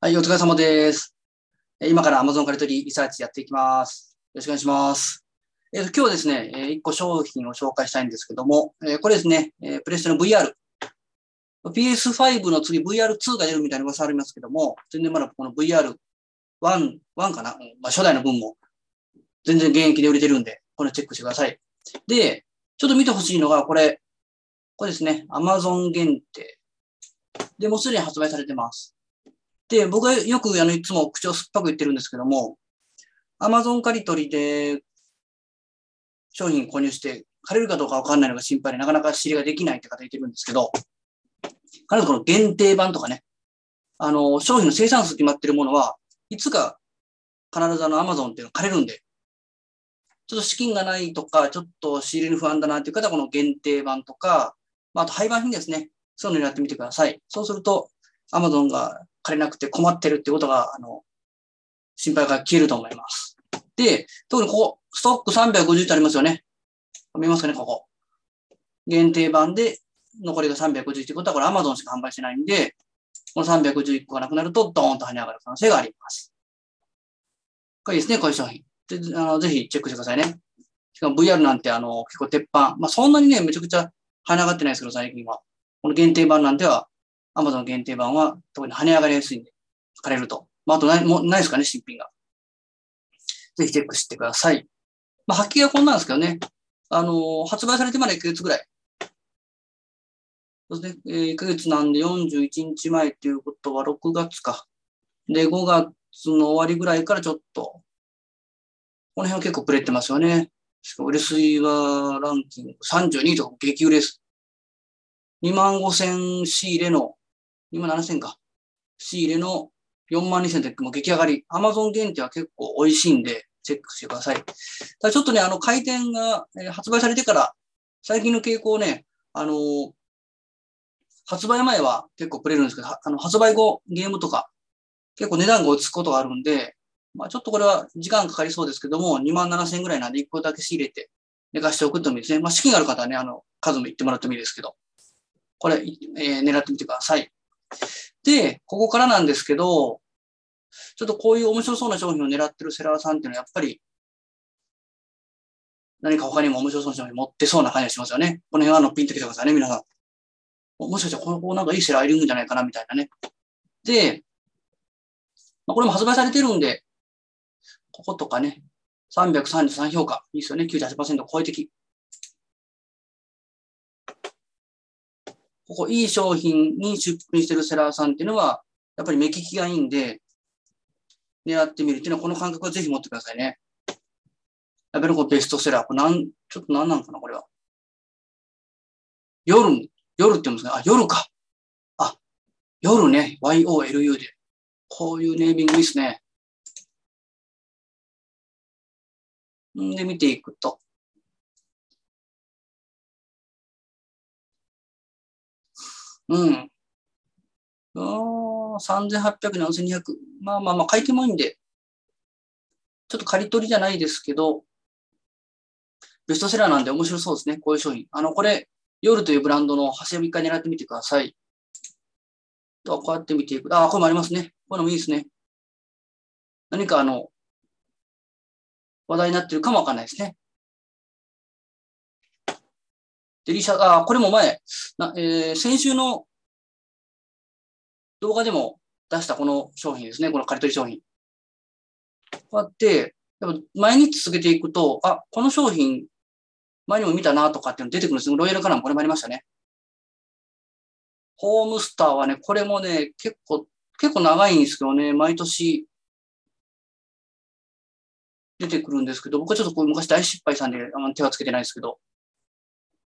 はい、お疲れ様です。今から Amazon カリトリーリサーチやっていきます。よろしくお願いします。えー今日はですね、え1個商品を紹介したいんですけども、えーこれですね、えープレステの VR。PS5 の次 VR2 が出るみたいな噂ありますけども、全然まだこの VR1、1かな、まあ、初代の分も全然現役で売れてるんで、これチェックしてください。で、ちょっと見てほしいのが、これ、これですね、Amazon 限定。で、もうすでに発売されてます。で、僕はよくあのいつも口を酸っぱく言ってるんですけども、Amazon 借り取りで商品購入して借りるかどうかわかんないのが心配でなかなか知りができないって方いてるんですけど、必ずこの限定版とかね、あの、商品の生産数決まってるものは、いつか必ずあの Amazon っていうの借りるんで、ちょっと資金がないとか、ちょっと仕入れに不安だなっていう方はこの限定版とか、まあ、あと廃盤品ですね。そういうのをやってみてください。そうすると、Amazon が借りなくて困ってるってことが、あの、心配が消えると思います。で、特にここ、ストック350ってありますよね。見えますかね、ここ。限定版で、残りが350ってことは、これ Amazon しか販売してないんで、この311個がなくなると、ドーンと跳ね上がる可能性があります。これいいですね、こういう商品。であのぜひチェックしてくださいね。しかも VR なんて、あの、結構鉄板。まあ、そんなにね、めちゃくちゃ跳ね上がってないですけど、最近は。この限定版なんては、Amazon 限定版は特に跳ね上がりやすいんで、借りると。まあ、あとない、もうないですかね、新品が。ぜひチェックしてください。まあ、発揮はこんなんですけどね。あの発売されてまだ1ヶ月ぐらい。そうですね。えー、1ヶ月なんで41日前っていうことは6月か。で、5月の終わりぐらいからちょっと、この辺は結構プレってますよね。しかも売れ筋はランキング32とか激売れです。2万5千仕入れの、2万7千か。仕入れの4万2千ってもう激上がり。アマゾン限定は結構美味しいんで、チェックしてください。ただちょっとね、あの、回転が、えー発売されてから、最近の傾向ね、あのー発売前は結構くれるんですけど、あの発売後、ゲームとか、結構値段が落ち着くことがあるんで、まあちょっとこれは時間かかりそうですけども、2万7千ぐらいなんで1個だけ仕入れて寝かしておくともいいですね。まあ資金がある方はね、あの、数も言ってもらってもいいですけど、これ、えー狙ってみてください。で、ここからなんですけど、ちょっとこういう面白そうな商品を狙ってるセラーさんっていうのはやっぱり、何か他にも面白そうな商品持ってそうな感じがしますよね。この辺はあのピンときてくださいね、皆さん。もしかしたらこの子なんかいいセラーいるんじゃないかな、みたいなね。で、まあ、これも発売されてるんで、こことかね、333評価。いいですよね。98%超えてき。ここ、いい商品に出品してるセラーさんっていうのは、やっぱり目利きがいいんで、狙ってみるっていうのは、この感覚はぜひ持ってくださいね。やっぱりこうベストセラー。これなん、ちょっと何なのかな、これは。夜、夜って言うんですか？あ、夜か。あ、夜ね。YOLU で。こういうネーミングいいですね。んで、見ていくと。うん。あー3800、4200。まあまあまあ、書いてもいいんで。ちょっと借り取りじゃないですけど、ベストセラーなんで面白そうですね。こういう商品。あの、これ、夜というブランドの橋一回狙ってみてください。と、こうやって見ていく。あ、これもありますね。これもいいですね。何かあの、話題になってるかもわかんないですね。デリシャ、あ、これも前、なえー先週の動画でも出したこの商品ですね。この借り取り商品。こうやって、やっぱ毎日続けていくと、あ、この商品、前にも見たなとかっていうの出てくるんです。ロイヤルカラーもこれもありましたね。ホームスターはね、これもね、結構、結構長いんですけどね、毎年出てくるんですけど、僕はちょっとこう昔大失敗したんで、あんま手はつけてないですけど、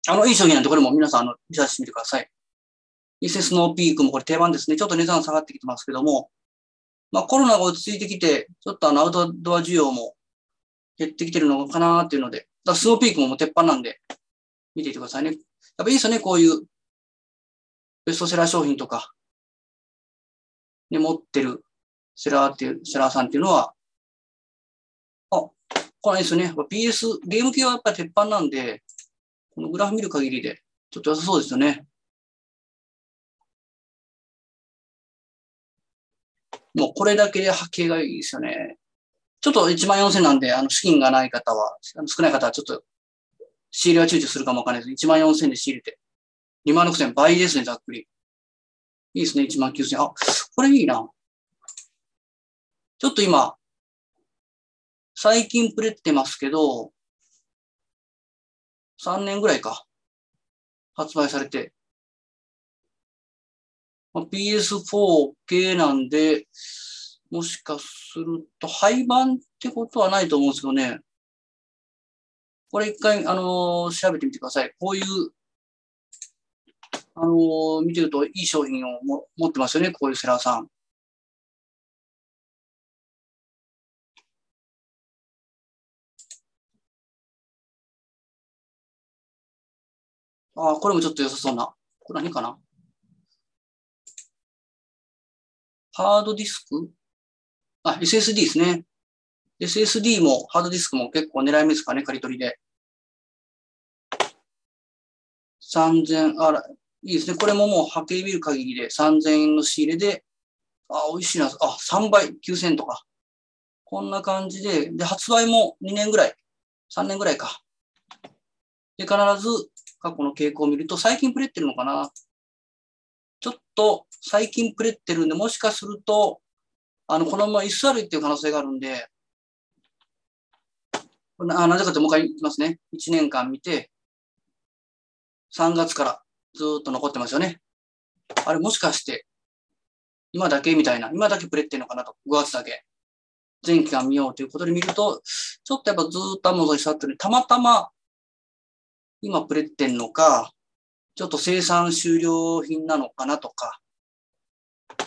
あの、いい商品なんでこれも皆さん、あの、リサーチしてみてください。伊勢スノーピークもこれ定番ですね。ちょっと値段下がってきてますけども、まあコロナが落ち着いてきて、ちょっとあのアウトドア需要も減ってきてるのかなっていうので、だスノーピークももう鉄板なんで、見ていてくださいね。やっぱいいですよね、こういうベストセラー商品とか、ね、持ってるセラーっていう、セラーさんっていうのは、あ、これいいですね。PS、ゲーム系はやっぱり鉄板なんで、このグラフ見る限りで、ちょっと良さそうですよね。もうこれだけで波形がいいですよね。ちょっと1万4000なんで、あの、資金がない方は、あの少ない方はちょっと、仕入れは躊躇するかもわかんないです。1万4000で仕入れて。2万6000倍ですね、ざっくり。いいですね、1万9000。あ、これいいな。ちょっと今、最近プレってますけど、3年ぐらいか。発売されて。PS4 系なんで、もしかすると廃盤ってことはないと思うんですけどね。これ一回、あのー、調べてみてください。こういう、あのー、見てるといい商品をも持ってますよね。こういうセラーさん。ああ、これもちょっと良さそうな。これ何かな？ハードディスク？あ、SSD ですね。SSD もハードディスクも結構狙い目ですかね、借り取りで。3000、あら、いいですね。これももう波形見る限りで3000円の仕入れで、あ、美味しいな。あ、3倍、9000とか。こんな感じで、で、発売も2年ぐらい、3年ぐらいか。で、必ず過去の傾向を見ると、最近プレってるのかなちょっと最近プレってるんで、もしかすると、あの、このまま居座るっていう可能性があるんで、ななぜかともう一回言いますね。1年間見て、3月からずっと残ってますよね。あれもしかして、今だけみたいな、今だけプレってんのかなと、5月だけ。全期間見ようということで見ると、ちょっとやっぱずっとアマゾンに座ってるたまたま今プレってんのか、ちょっと生産終了品なのかなとか、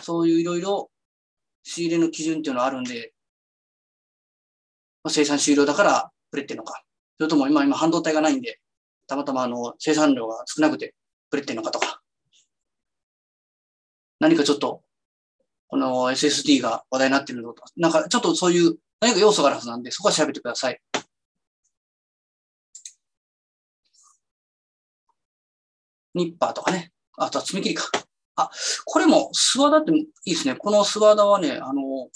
そういういろいろ仕入れの基準っていうのはあるんで、まあ、生産終了だからプレってんのか。それとも今、今半導体がないんで、たまたまあの生産量が少なくてプレってんのかとか。何かちょっと、この SSD が話題になってるのとか、なんかちょっとそういう何か要素があるはずなんで、そこは調べてください。ニッパーとかね。あとは爪切りか。あ、これもスワダっていいですね。このスワダはね、あの、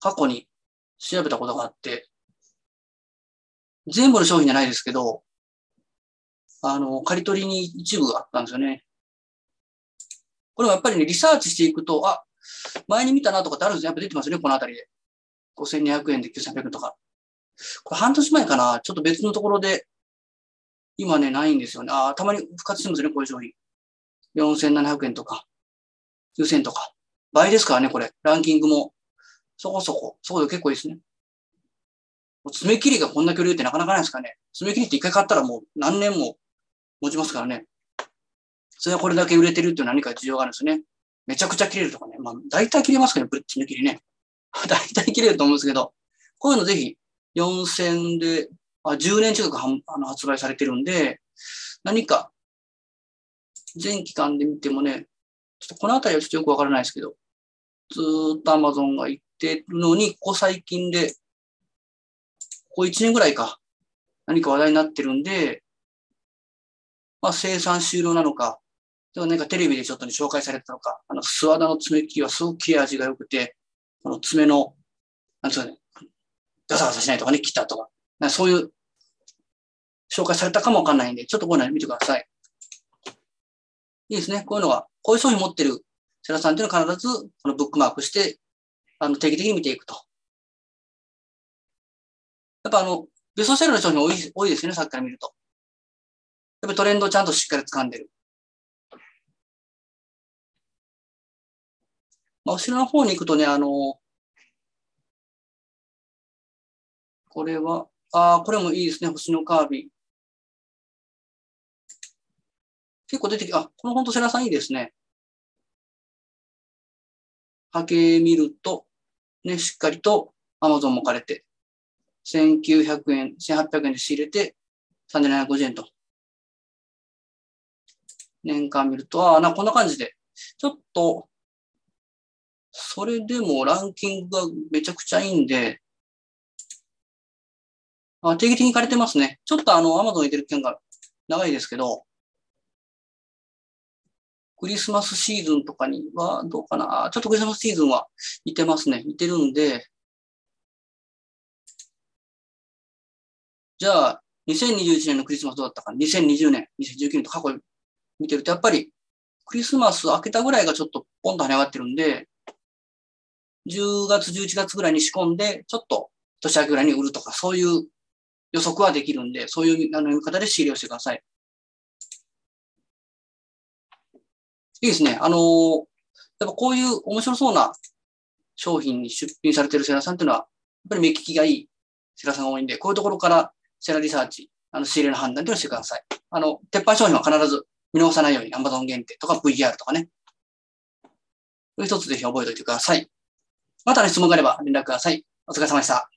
過去に調べたことがあって、全部の商品じゃないですけど、あの、借り取りに一部があったんですよね。これもやっぱりね、リサーチしていくと、あ、前に見たなとかってあるんですよ。やっぱ出てますよね、このあたりで。5200円で9300円とか。これ半年前かな、ちょっと別のところで今ね、ないんですよね。ああたまに復活してますね、こういう商品。4700円とか、9000円とか。倍ですからね、これ。ランキングも。そこそこ。そこで結構いいですね。爪切りがこんな距離ってなかなかないですかね。爪切りって一回買ったらもう何年も持ちますからね。それはこれだけ売れてるって何か需要があるんですね。めちゃくちゃ切れるとかね。まあ、大体切れますけど、ね、爪切りね。大体切れると思うんですけど、こういうのぜひ4000で10年近くあの発売されてるんで、何か全期間で見てもね、ちょっとこのあたりはちょっとよくわからないですけど、ずっと Amazon が言ってるのに、ここ最近で、ここ1年ぐらいか、何か話題になってるんで、まあ生産終了なのか、でもなんかテレビでちょっとね、紹介されたのか、あの、スワダの爪切りはすごく切れ味が良くて、この爪の、なんつうかね、ガサガサしないとかね、切ったとか、そういう紹介されたかもわかんないんで、ちょっとこういうの見てください。いいですね。こういうのは、こういう商品持ってるセラさんっていうのは必ずこのブックマークして、あの、定期的に見ていくと。やっぱあの、ベストセラーの商品多い多いですよね、さっきから見ると。やっぱトレンドをちゃんとしっかり掴んでる。まあ、後ろの方に行くとね、あの、これは、ああ、これもいいですね。星のカービィ。結構出てき、あ、この本当セラさんいいですね。波形見ると、ね、しっかりと Amazon もかれて、1900円、1800円で仕入れて、3750円と。年間見ると、ああ、な、こんな感じで。ちょっと、それでもランキングがめちゃくちゃいいんで、あ定期的に借りてますね。ちょっとあの、アマゾンに出る期間が長いですけど、クリスマスシーズンとかにはどうかな。ちょっとクリスマスシーズンはいてますね。いてるんで、じゃあ、2021年のクリスマスどうだったか、2020年、2019年と過去見てると、やっぱりクリスマス明けたぐらいがちょっとポンと跳ね上がってるんで、10月、11月ぐらいに仕込んで、ちょっと年明けぐらいに売るとか、そういう予測はできるんで、そういうあの読み方で仕入れをしてください。いいですね。あのー、やっぱこういう面白そうな商品に出品されてるセラさんっていうのは、やっぱり目利きがいいセラさんが多いんで、こういうところからセラリサーチ、あの仕入れの判断というのをしてください。あの、鉄板商品は必ず見逃さないように Amazon 限定とか VR とかね。一つぜひ覚えておいてください。またね、質問があれば連絡ください。お疲れ様でした。